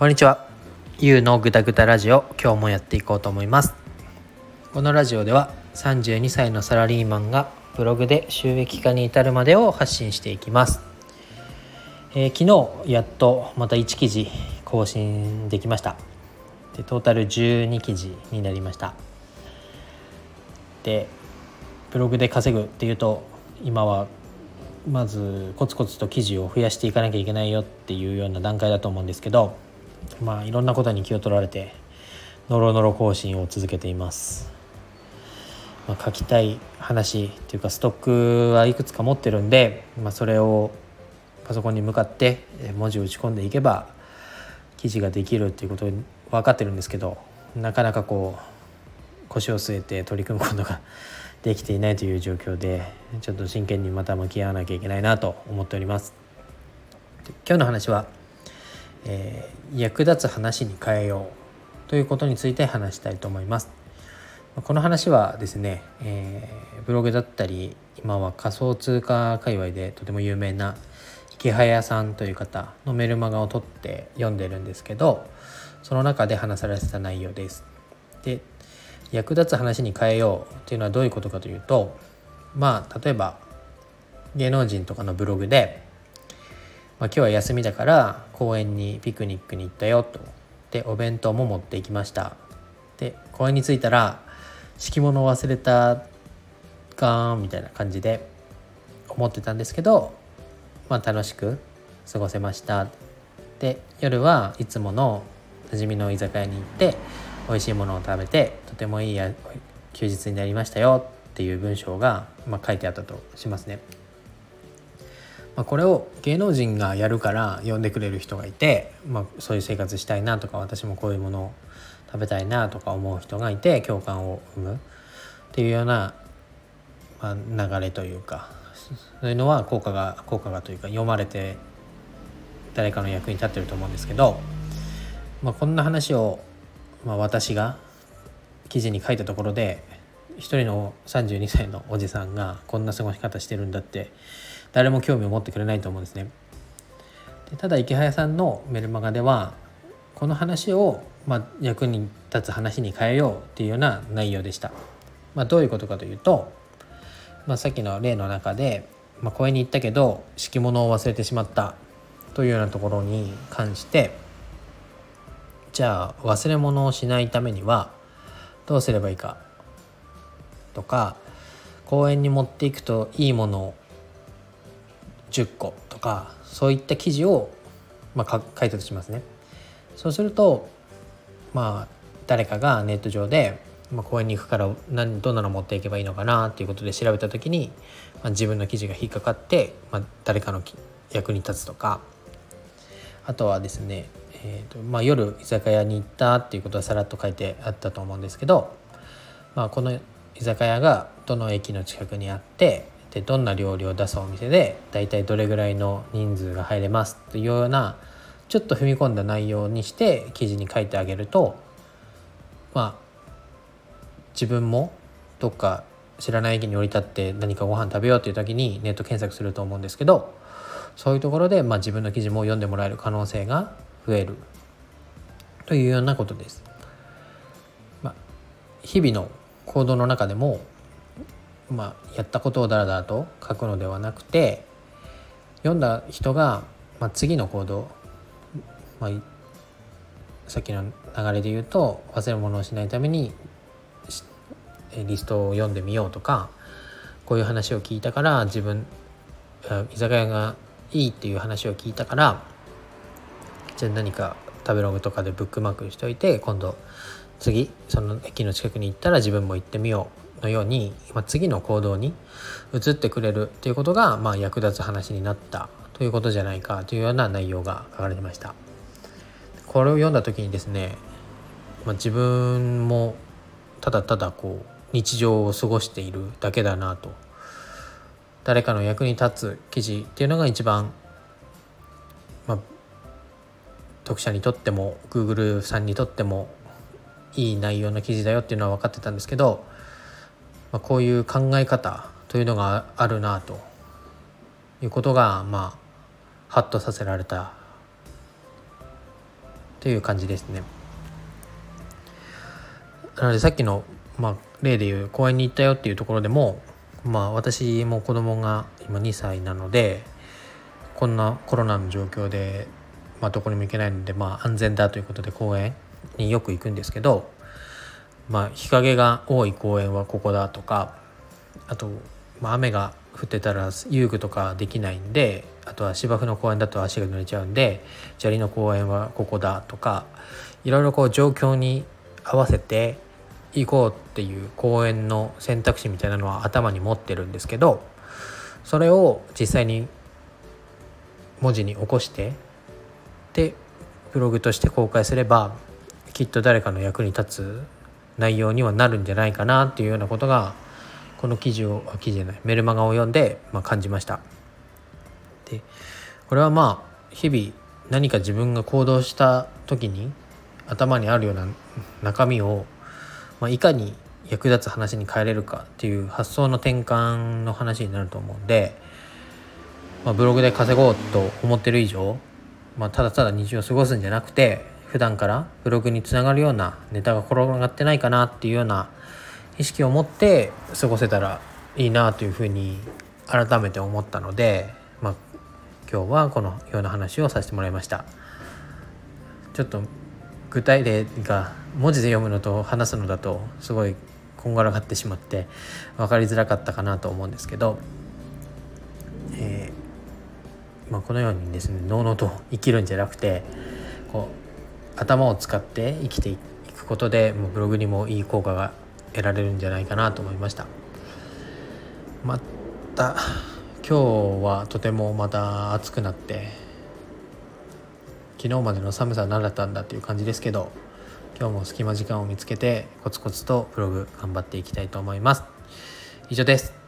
こんにちは。ゆうのぐだぐだラジオ、今日もやっていこうと思います。このラジオでは32歳のサラリーマンがブログで収益化に至るまでを発信していきます。えー、昨日やっとまた1記事更新できました。でトータル12記事になりました。でブログで稼ぐっていうと今はまずコツコツと記事を増やしていかなきゃいけないよっていうような段階だと思うんですけどまあいろんなことに気を取られてノロノロ更新を続けています、まあ、書きたい話っていうかストックはいくつか持ってるんで、まあ、それをパソコンに向かって文字を打ち込んでいけば記事ができるっていうこと分かってるんですけどなかなかこう腰を据えて取り組むことが できていないという状況でちょっと真剣にまた向き合わなきゃいけないなと思っております。今日の話は、えー、役立つ話に変えようということについて話したいと思います。この話はですね、えー、ブログだったり今は仮想通貨界隈でとても有名な池早さんという方のメルマガを取って読んでるんですけどその中で話されてた内容です。で役立つ話に変えようっていうのはどういうことかというとまあ例えば芸能人とかのブログで、まあ、今日は休みだから公園にピクニックに行ったよとでお弁当も持っていきましたで公園に着いたら敷物を忘れたガーンみたいな感じで思ってたんですけど、まあ、楽しく過ごせましたで夜はいつもの馴染みの居酒屋に行って美味しいものを食べてとてもいい休日になりましたよっていう文章が、まあ、書いてあったとしますね。まあ、これを芸能人がやるから呼んでくれる人がいて、まあ、そういう生活したいなとか私もこういうものを食べたいなとか思う人がいて共感を生む。っていうような、まあ、流れというかそういうのは効果が効果がというか読まれて誰かの役に立ってると思うんですけど、まあ、こんな話をまあ、私が記事に書いたところで一人の32歳のおじさんがこんな過ごし方してるんだって誰も興味を持ってくれないと思うんですね。でただ池早さんのメルマガではこの話を、まあ、役に立つ話に変えようっていうような内容でした。まあ、どういうことかというと、まあ、さっきの例の中で、まあ、公園に行ったけど敷物を忘れてしまったというようなところに関してじゃあ忘れ物をしないためにはどうすればいいかとか公園に持っていくといいものを10個とかそういった記事を、まあ、書いたとしますね。そうするとまあ誰かがネット上で、まあ、公園に行くから何どんなの持っていけばいいのかなっていうことで調べた時に、まあ、自分の記事が引っかかって、まあ、誰かの役に立つとかあとはですねえーとまあ、夜居酒屋に行ったっていうことはさらっと書いてあったと思うんですけど、まあ、この居酒屋がどの駅の近くにあってでどんな料理を出すお店で大体どれぐらいの人数が入れますというようなちょっと踏み込んだ内容にして記事に書いてあげるとまあ自分もどっか知らない駅に降り立って何かご飯食べようっていう時にネット検索すると思うんですけどそういうところで、まあ、自分の記事も読んでもらえる可能性が増えるというようなことです。まあ、日々の行動の中でも、まあ、やったことをだらだらと書くのではなくて読んだ人が、まあ、次の行動、まあ、さっきの流れで言うと忘れ物をしないためにリストを読んでみようとかこういう話を聞いたから自分居酒屋がいいっていう話を聞いたからじゃあ何か食べログとかでブックマークしといて今度次その駅の近くに行ったら自分も行ってみよう。のように、まあ、次の行動に移ってくれるということが、まあ、役立つ話になったということじゃないかというような内容が書かれてました。これを読んだ時にですね、まあ、自分もただただこう日常を過ごしているだけだなと誰かの役に立つ記事っていうのが一番、まあ、読者にとっても Google さんにとってもいい内容の記事だよっていうのは分かってたんですけど、まあ、こういう考え方というのがあるなということがまあハッとさせられたという感じですね。なのでさっきの、まあ、例でいう公園に行ったよっていうところでも、まあ、私も子供が今2歳なのでこんなコロナの状況で、まあ、どこにも行けないので、まあ、安全だということで公園によく行くんですけど、まあ、日陰が多い公園はここだとかあと、まあ、雨が降ってたら遊具とかできないんであとは芝生の公園だと足が濡れちゃうんで砂利の公園はここだとかいろいろこう状況に合わせて行こうっていう公園の選択肢みたいなのは頭に持ってるんですけどそれを実際に文字に起こしてでブログとして公開すればきっと誰かの役に立つ内容にはなるんじゃないかなっていうようなことがこの記事を記事じゃないメルマガを読んで、まあ、感じました。でこれはまあ日々何か自分が行動した時に頭にあるような中身を、まあ、いかに役立つ話に変えれるかっていう発想の転換の話になると思うんで、まあ、ブログで稼ごうと思ってる以上、まあ、ただただ日常を過ごすんじゃなくて普段からブログにつながるようなネタが転がってないかなっていうような意識を持って過ごせたらいいなというふうに改めて思ったので、まあ、今日はこのような話をさせてもらいました。ちょっと具体例が文字で読むのと話すのだとすごいこんがらがってしまって分かりづらかったかなと思うんですけど、えー、まあ、このようにですねのうのうと生きるんじゃなくてこう頭を使って生きていくことでもうブログにもいい効果が得られるんじゃないかなと思いました。また今日はとてもまた暑くなって昨日までの寒さは何だったんだっていう感じですけど今日も隙間時間を見つけてコツコツとブログ頑張っていきたいと思います以上です